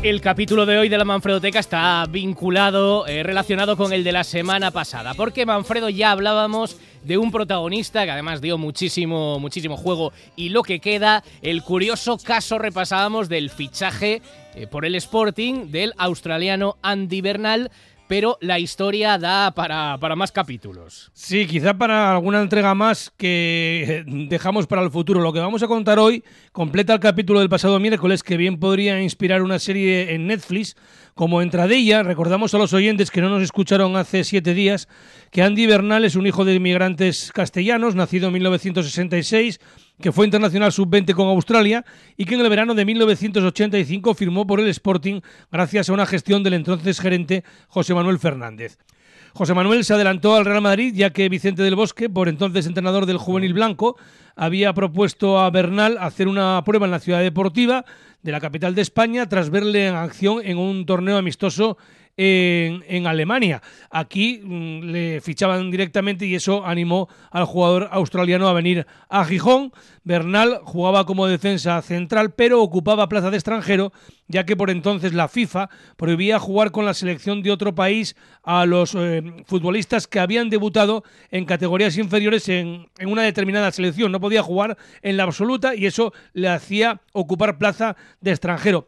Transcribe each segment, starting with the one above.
El capítulo de hoy de la Manfredoteca está vinculado, eh, relacionado con el de la semana pasada, porque Manfredo ya hablábamos de un protagonista que además dio muchísimo, muchísimo juego y lo que queda, el curioso caso repasábamos del fichaje eh, por el Sporting del australiano Andy Bernal, pero la historia da para, para, más capítulos. Sí, quizá para alguna entrega más que dejamos para el futuro. Lo que vamos a contar hoy completa el capítulo del pasado miércoles que bien podría inspirar una serie en Netflix como entradilla. Recordamos a los oyentes que no nos escucharon hace siete días que Andy Bernal es un hijo de inmigrantes castellanos, nacido en 1966 que fue internacional sub-20 con Australia y que en el verano de 1985 firmó por el Sporting gracias a una gestión del entonces gerente José Manuel Fernández. José Manuel se adelantó al Real Madrid ya que Vicente del Bosque, por entonces entrenador del juvenil blanco, había propuesto a Bernal hacer una prueba en la ciudad deportiva de la capital de España tras verle en acción en un torneo amistoso en, Alemania. Aquí mm, le fichaban directamente y eso animó al jugador australiano a venir a Gijón. Bernal jugaba como defensa central, pero ocupaba plaza de extranjero, ya que por entonces la FIFA prohibía jugar con la selección de otro país a los eh, futbolistas que habían debutado en categorías inferiores en, en una determinada selección. No podía jugar en la absoluta y eso le hacía ocupar plaza de extranjero.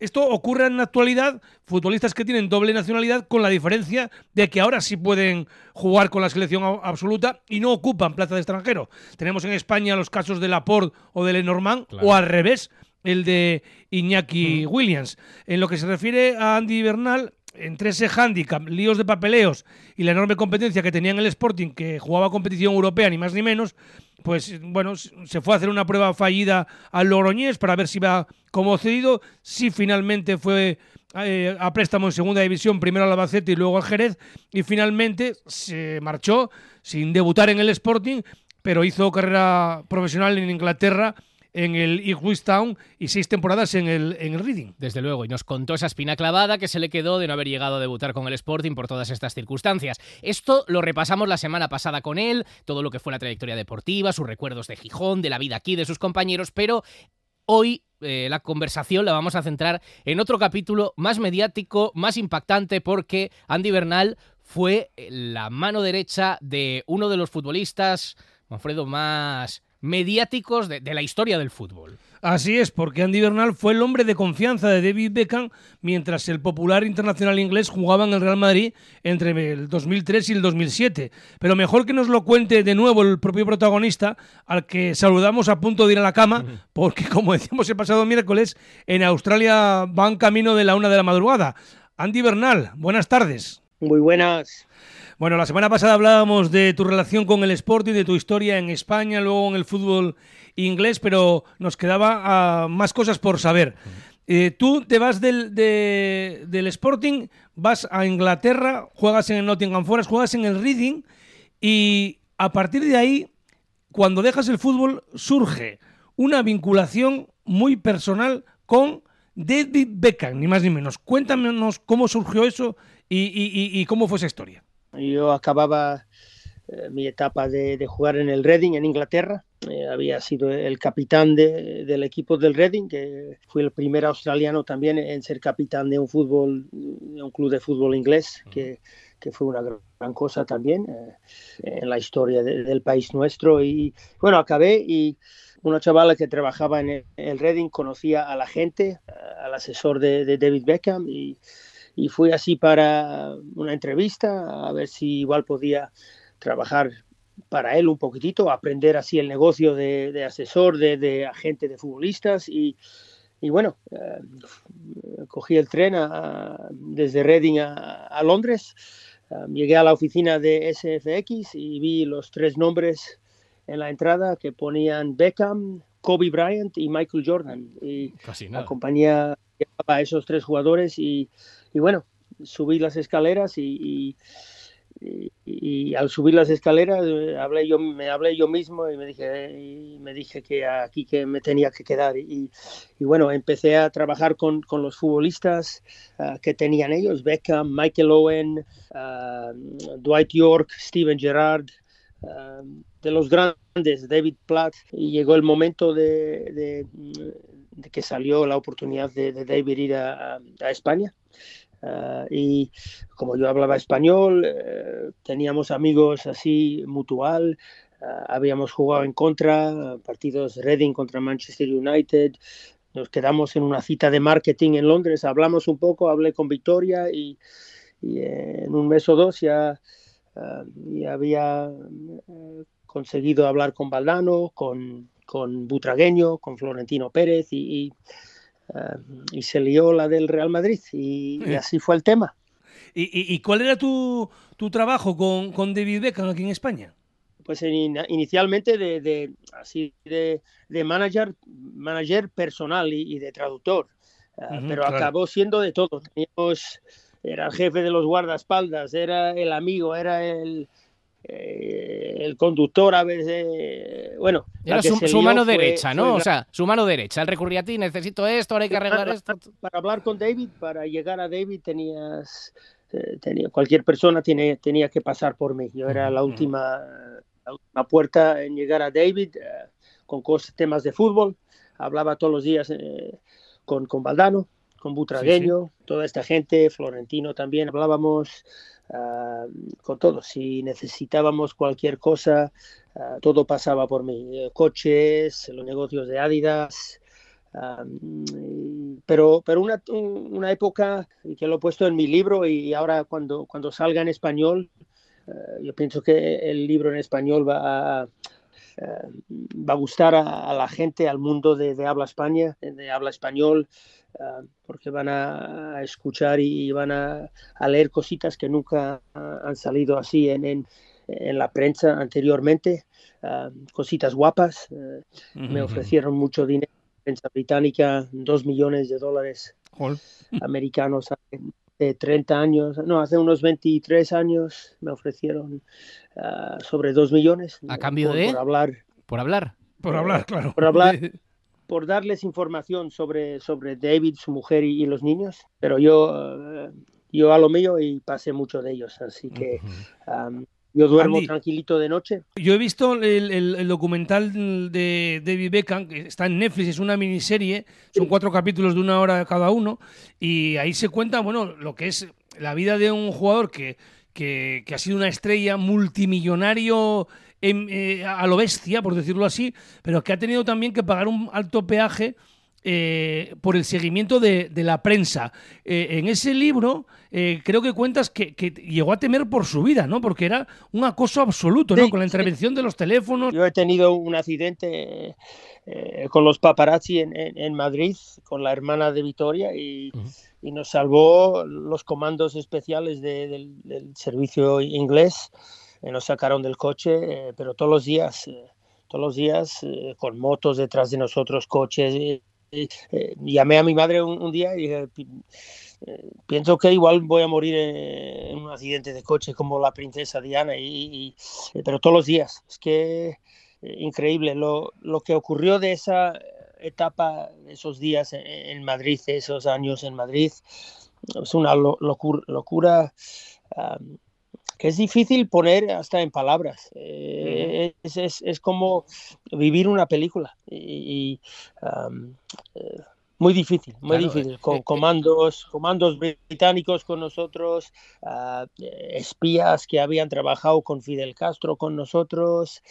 Esto ocurre en la actualidad, futbolistas que tienen doble nacionalidad, con la diferencia de que ahora sí pueden jugar con la selección absoluta y no ocupan plaza de extranjero. Tenemos en España los casos de Laporte o de Lenormand, o al revés, el de Iñaki Williams. En lo que se refiere a Andy Bernal, entre ese hándicap, líos de papeleos y la enorme competencia que tenía en el Sporting, que jugaba competición europea ni más ni menos, pues bueno, se fue a hacer una prueba fallida al Logroñés para ver si iba como cedido. Si finalmente fue eh, a préstamo en segunda división, primero al Albacete y luego al Jerez, y finalmente se marchó sin debutar en el Sporting, pero hizo carrera profesional en Inglaterra en el Ipswich Town y seis temporadas en el, en el Reading. Desde luego, y nos contó esa espina clavada que se le quedó de no haber llegado a debutar con el Sporting por todas estas circunstancias. Esto lo repasamos la semana pasada con él, todo lo que fue la trayectoria deportiva, sus recuerdos de Gijón, de la vida aquí, de sus compañeros, pero hoy eh, la conversación la vamos a centrar en otro capítulo más mediático, más impactante, porque Andy Bernal fue la mano derecha de uno de los futbolistas, Manfredo, más mediáticos de, la historia del fútbol. Así es, porque Andy Bernal fue el hombre de confianza de David Beckham mientras el popular internacional inglés jugaba en el Real Madrid entre el 2003 y el 2007. Pero mejor que nos lo cuente de nuevo el propio protagonista, al que saludamos a punto de ir a la cama, porque como decimos el pasado miércoles, en Australia van camino de la una de la madrugada. Andy Bernal, buenas tardes. Muy buenas. Bueno, la semana pasada hablábamos de tu relación con el Sporting, de tu historia en España, luego en el fútbol inglés, pero nos quedaba ah, más cosas por saber. Eh, tú te vas del, del, Sporting, vas a Inglaterra, juegas en el Nottingham Forest, juegas en el Reading y a partir de ahí, cuando dejas el fútbol, surge una vinculación muy personal con David Beckham, ni más ni menos. Cuéntanos cómo surgió eso y cómo fue esa historia. Yo acababa eh, mi etapa de, jugar en el Reading, en Inglaterra. Eh, había sido el capitán del equipo del Reading, que fui el primer australiano también en ser capitán de un fútbol, un club de fútbol inglés, que, que fue una gran cosa también eh, en la historia del país nuestro. Y bueno, acabé y una chavala que trabajaba en el, Reading conocía a la gente, al asesor de, de David Beckham y y fui así para una entrevista a ver si igual podía trabajar para él un poquitito, aprender así el negocio de, asesor, de, agente de futbolistas y, bueno, eh, cogí el tren desde Reading a, Londres, eh, llegué a la oficina de SFX y vi los tres nombres en la entrada que ponían Beckham, Kobe Bryant y Michael Jordan. Y la compañía a esos tres jugadores y y bueno, subí las escaleras y, y, al subir las escaleras eh, hablé yo, me hablé yo mismo y me dije, y me dije que aquí que me tenía que quedar. Y, y bueno, empecé a trabajar con, con los futbolistas uh, que tenían ellos, Beckham, Michael Owen, uh, Dwight York, Steven Gerrard, uh, de los grandes, David Platt. Y llegó el momento de, de, que salió la oportunidad de, de David ir a, España. Uh, y como yo hablaba español, uh, teníamos amigos así mutual, uh, habíamos jugado en contra, partidos Reading contra Manchester United, nos quedamos en una cita de marketing en Londres, hablamos un poco, hablé con Victoria y, en un mes o dos ya, ya había conseguido hablar con Valdano, con, con Butragueño, con Florentino Pérez y, y Uh, y se lió la del Real Madrid y, y así fue el tema. ¿Y, cuál era tu, tu trabajo con, con, David Beckham aquí en España? Pues in, inicialmente de, de, así de, de, manager, manager personal y, y de traductor, uh, uh -huh, pero claro. acabó siendo de todo. Teníamos, era el jefe de los guardaespaldas, era el amigo, era el, eh, el conductor a veces, bueno, era su, su mano fue, derecha, ¿no? O sea, su mano derecha. Él recurría a ti, necesito esto, ahora hay que arreglar para, esto. Para hablar con David, para llegar a David tenías, eh, tenía, cualquier persona tiene, tenía que pasar por mí. Yo era la última, la última puerta en llegar a David eh, con cosas, temas de fútbol. Hablaba todos los días eh, con, con Valdano, con Butragueño, sí, sí. toda esta gente, Florentino también. Hablábamos Uh, con todo. Si necesitábamos cualquier cosa, uh, todo pasaba por mí. Uh, coches, los negocios de Adidas. pero pero una, una, época que lo he puesto en mi libro y ahora cuando, cuando salga en español, yo pienso que el libro en español va a, va a gustar a, a, la gente, al mundo de, de habla España, de habla español. Uh, porque van a, escuchar y van a, a, leer cositas que nunca han salido así en, en, en la prensa anteriormente, uh, cositas guapas. Uh, -huh. Me ofrecieron mucho dinero, la prensa británica, dos millones de dólares americanos de 30 años, no, hace unos 23 años me ofrecieron sobre dos millones. ¿A cambio por, de? Por hablar. Por hablar. Por hablar, claro. Por hablar. por darles información sobre, sobre David, su mujer y, y los niños, pero yo, uh, yo a lo mío y pasé mucho de ellos, así que um, yo duermo Andy, tranquilito de noche. Yo he visto el, el, el, documental de David Beckham, que está en Netflix, es una miniserie, son cuatro capítulos de una hora cada uno, y ahí se cuenta, bueno, lo que es la vida de un jugador que, que, que ha sido una estrella multimillonario en, eh, a lo bestia, por decirlo así, pero que ha tenido también que pagar un alto peaje eh, por el seguimiento de, de la prensa. Eh, en ese libro eh, creo que cuentas que, que, llegó a temer por su vida, ¿no? Porque era un acoso absoluto, ¿no? Sí, con la intervención sí. de los teléfonos. Yo he tenido un accidente eh, con los paparazzi en, en, en, Madrid, con la hermana de Vitoria, y, uh -huh. y nos salvó los comandos especiales de, del, del servicio inglés eh, nos sacaron del coche, eh, pero todos los días, eh, todos los días con motos detrás de nosotros, coches. Llamé a mi madre un, día y dije, pienso que igual voy a morir en, un accidente de coche como la princesa Diana, y, y pero todos los días. Es que increíble lo, lo, que ocurrió de esa etapa, esos días en, Madrid, esos años en Madrid, es una locura. locura que es difícil poner hasta en palabras. Eh, es, es, es, como vivir una película. Y, y um, eh, muy difícil, muy claro, difícil. Con eh, comandos, comandos británicos con nosotros, uh, espías que habían trabajado con Fidel Castro con nosotros.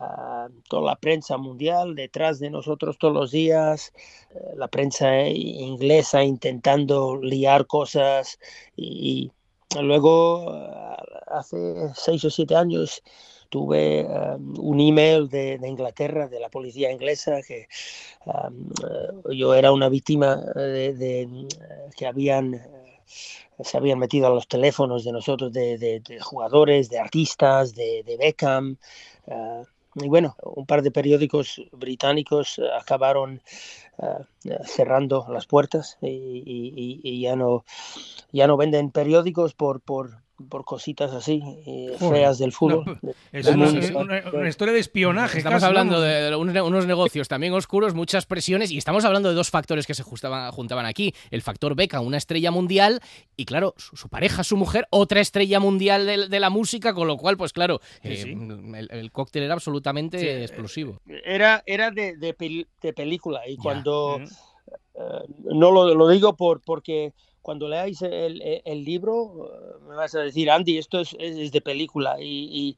Uh, toda la prensa mundial detrás de nosotros todos los días, uh, la prensa inglesa intentando liar cosas y, Luego, hace seis o siete años, tuve um, un email de, Inglaterra, de la policía inglesa, que um, yo era una víctima de, de que habían se habían metido a los teléfonos de nosotros, de, de jugadores, de artistas, de, Beckham. Uh, y bueno, un par de periódicos británicos acabaron uh, cerrando las puertas y, y, y, ya no ya no venden periódicos por por por cositas así, eh, feas del fútbol. es una, historia de espionaje. Estamos hablando de unos negocios también oscuros, muchas presiones, y estamos hablando de dos factores que se juntaban aquí. El factor Beca, una estrella mundial, y claro, su, pareja, su mujer, otra estrella mundial de, la música, con lo cual, pues claro, eh, El, cóctel era absolutamente explosivo. Era, era de, de, película, y cuando... Eh, no lo, lo, digo por, porque cuando leáis el, libro eh, me vas a decir, Andy, esto es, de película. Y,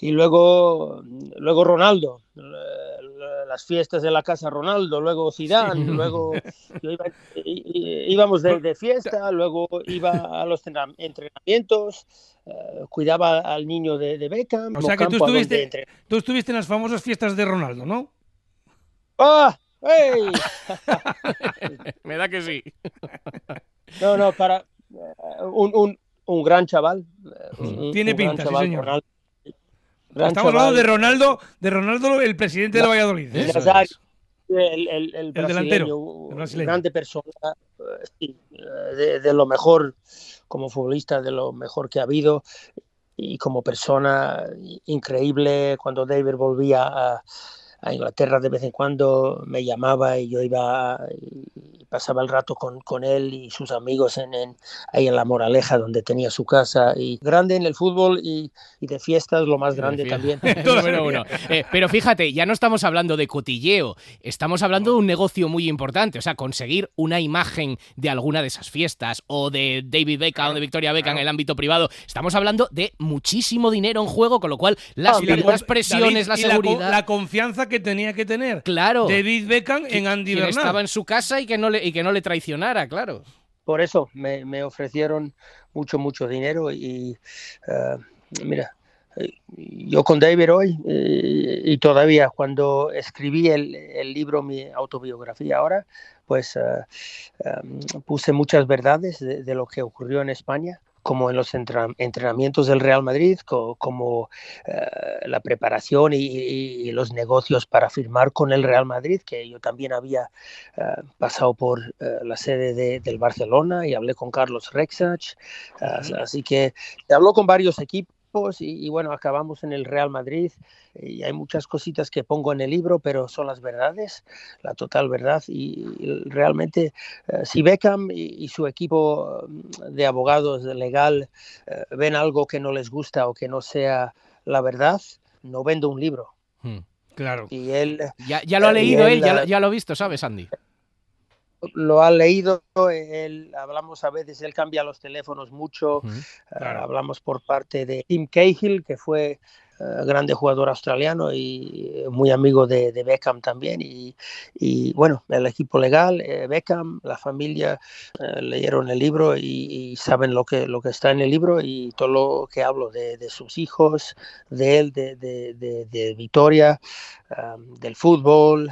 luego, luego Ronaldo, las fiestas de la casa Ronaldo, luego Zidane, luego íbamos de, fiesta, luego iba a los entrenamientos, eh, cuidaba al niño de, de Beckham. O sea que tú estuviste, tú estuviste en las famosas fiestas de Ronaldo, ¿no? ¡Ah! ¡Hey! Me da que sí. No, no, para eh, un, un, un gran chaval. Eh, Tiene pinta, sí, señor. Estamos hablando de Ronaldo, de Ronaldo, el presidente de la Valladolid. ¿eh? El, el, el, delantero, grande persona, de, de, lo mejor como futbolista, de lo mejor que ha habido y como persona increíble cuando David volvía a, a Inglaterra de vez en cuando me llamaba y yo iba pasaba el rato con, con él y sus amigos en, ahí en La Moraleja donde tenía su casa y grande en el fútbol y, y de fiestas lo más grande también. Eh, pero fíjate, ya no estamos hablando de cotilleo, estamos hablando de un negocio muy importante, o sea, conseguir una imagen de alguna de esas fiestas o de David Beckham o de Victoria Beckham en el ámbito privado, estamos hablando de muchísimo dinero en juego, con lo cual las, las presiones, la seguridad... la confianza que tenía que tener claro, David Beckham en Andy Bernal. estaba en su casa y que no le, y que no le traicionara, claro. Por eso me, ofrecieron mucho, mucho dinero y eh, mira, yo con David hoy eh, y todavía cuando escribí el, libro, mi autobiografía ahora, pues eh, puse muchas verdades de, lo que ocurrió en España como en los entrenamientos del Real Madrid, como, eh, la preparación y, los negocios para firmar con el Real Madrid, que yo también había eh, pasado por eh, la sede del Barcelona y hablé con Carlos Rexach, así que habló con varios equipos y, bueno, acabamos en el Real Madrid y hay muchas cositas que pongo en el libro, pero son las verdades, la total verdad y, realmente eh, si Beckham y, su equipo mm, de abogados legal eh, ven algo que no les gusta o que no sea la verdad, no vendo un libro. Hmm, claro. Y él... Ya, ya lo ha leído él, ya, ya, lo ha visto, ¿sabes, Andy? Lo ha leído, él, hablamos a veces, él cambia los teléfonos mucho, ah, hablamos por parte de Tim Cahill, que fue uh, grande jugador australiano y muy amigo de, Beckham también, y, y, bueno, el equipo legal, eh, Beckham, la familia, eh, leyeron el libro y, saben lo que, lo que está en el libro y todo lo que hablo de, de sus hijos, de él, de, de Victoria, del fútbol,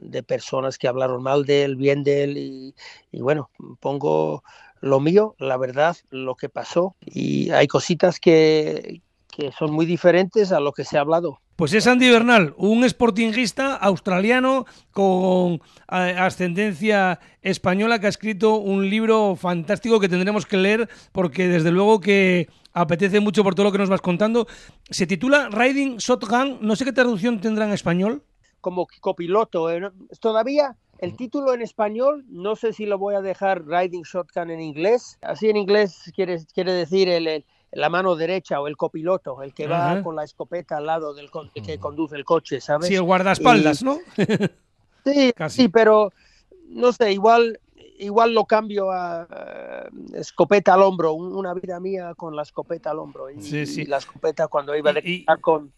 de personas que hablaron mal de él, bien de él y, bueno, pongo lo mío, la verdad, lo que pasó y hay cositas que, que son muy diferentes a lo que se ha hablado. Pues es Andy Bernal, un sportingista australiano con ascendencia española que ha escrito un libro fantástico que tendremos que leer porque desde luego que apetece mucho por todo lo que nos vas contando. Se titula Riding Shotgun, no sé qué traducción tendrá en español como copiloto. ¿eh? Todavía el título en español, no sé si lo voy a dejar Riding Shotgun en inglés. Así en inglés quiere, quiere decir el, la mano derecha o el copiloto, el que va con la escopeta al lado del que conduce el coche, ¿sabes? Sí, el guardaespaldas, ¿no? sí, sí, pero no sé, igual igual lo cambio a escopeta al hombro, una vida mía con la escopeta al hombro. Y, sí, sí. la escopeta cuando iba de con,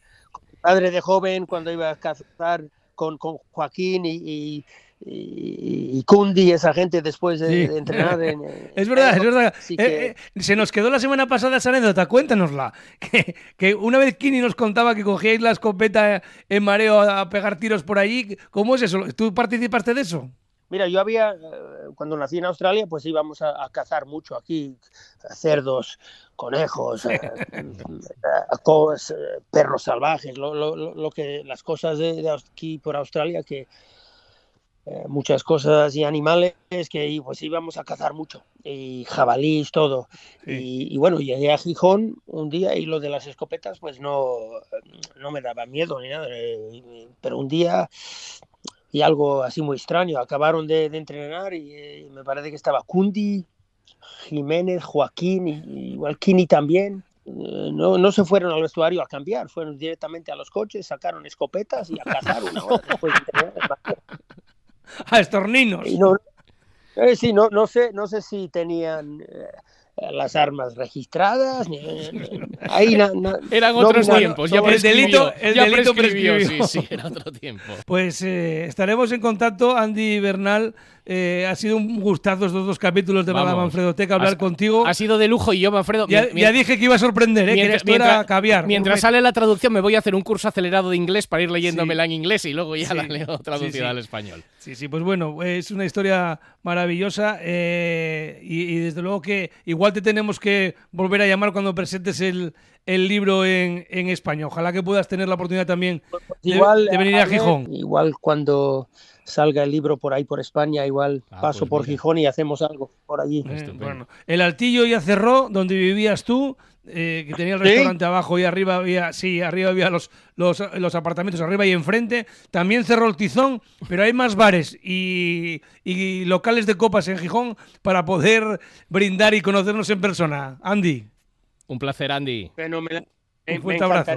padre de joven cuando iba a cazar con, con Joaquín y, y, y, Kundi, esa gente después de, entrenar. En, es verdad, es verdad. Eh, eh, se nos quedó la semana pasada esa anécdota, cuéntanosla. Que, que una vez Kini nos contaba que cogíais la escopeta en mareo a pegar tiros por allí. ¿Cómo es eso? ¿Tú participaste de eso? Mira, yo había, cuando nací en Australia, pues íbamos a, cazar mucho aquí, cerdos, conejos, eh, eh, perros salvajes, lo, lo, lo, que las cosas de, aquí por Australia que eh, muchas cosas y animales que pues íbamos a cazar mucho y jabalís todo. Y, bueno llegué a Gijón un día y lo de las escopetas pues no no me daba miedo ni nada pero un día y algo así muy extraño acabaron de, entrenar y eh, me parece que estaba Cundi Jiménez Joaquín y, Kini también no, no se fueron al vestuario a cambiar, fueron directamente a los coches, sacaron escopetas y a cazar una hora después de entrenar. a estorninos. no, eh, sí, no, no, sé, no sé si tenían eh, las armas registradas. Ni, ahí Eran otros tiempos. Ya el delito, el delito prescribió, Sí, sí, era otro tiempo. Pues eh, estaremos en contacto, Andy Bernal. Eh, ha sido un gustazo estos dos capítulos de Vamos, Manfredo Teca hablar contigo. Ha sido de lujo y yo, Manfredo. Ya, dije que iba a sorprender, ¿eh? Mientras, que mientras, caviar. Mientras sale la traducción, me voy a hacer un curso acelerado de inglés para ir leyéndomela en inglés y luego ya la leo traducida al español. Sí, sí, pues bueno, es una historia maravillosa eh, y, desde luego que igual te tenemos que volver a llamar cuando presentes el, el libro en, en español. Ojalá que puedas tener la oportunidad también de, venir a Gijón. Igual cuando salga el libro por ahí por España, igual ah, paso pues por Gijón y hacemos algo por allí. Eh, bueno, el Altillo ya cerró, donde vivías tú, eh, que tenía el restaurante abajo y arriba había, sí, arriba había los, los, los, apartamentos, arriba y enfrente. También cerró el Tizón, pero hay más bares y, y locales de copas en Gijón para poder brindar y conocernos en persona. Andy. Un placer, Andy. Un fuerte abrazo.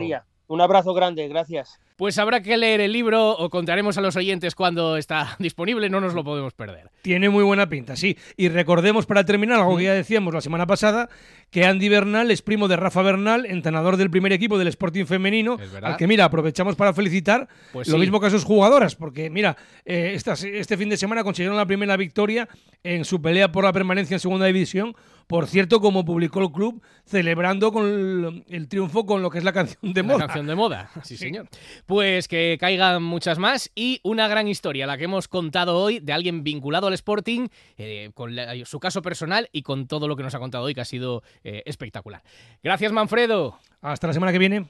Un abrazo grande, gracias. Pues habrá que leer el libro o contaremos a los oyentes cuando está disponible, no nos lo podemos perder. Tiene muy buena pinta, sí. Y recordemos para terminar algo que ya decíamos la semana pasada, que Andy Bernal es primo de Rafa Bernal, entrenador del primer equipo del Sporting femenino, al que mira, aprovechamos para felicitar, pues lo mismo que a sus jugadoras, porque mira, eh, este fin de semana consiguieron la primera victoria en su pelea por la permanencia en segunda división por cierto, como publicó el club, celebrando con el, triunfo con lo que es la canción de moda. La canción de moda, sí, señor. Pues que caigan muchas más y una gran historia, la que hemos contado hoy de alguien vinculado al Sporting, eh, con su caso personal y con todo lo que nos ha contado hoy, que ha sido eh, espectacular. Gracias, Manfredo. Hasta la semana que viene.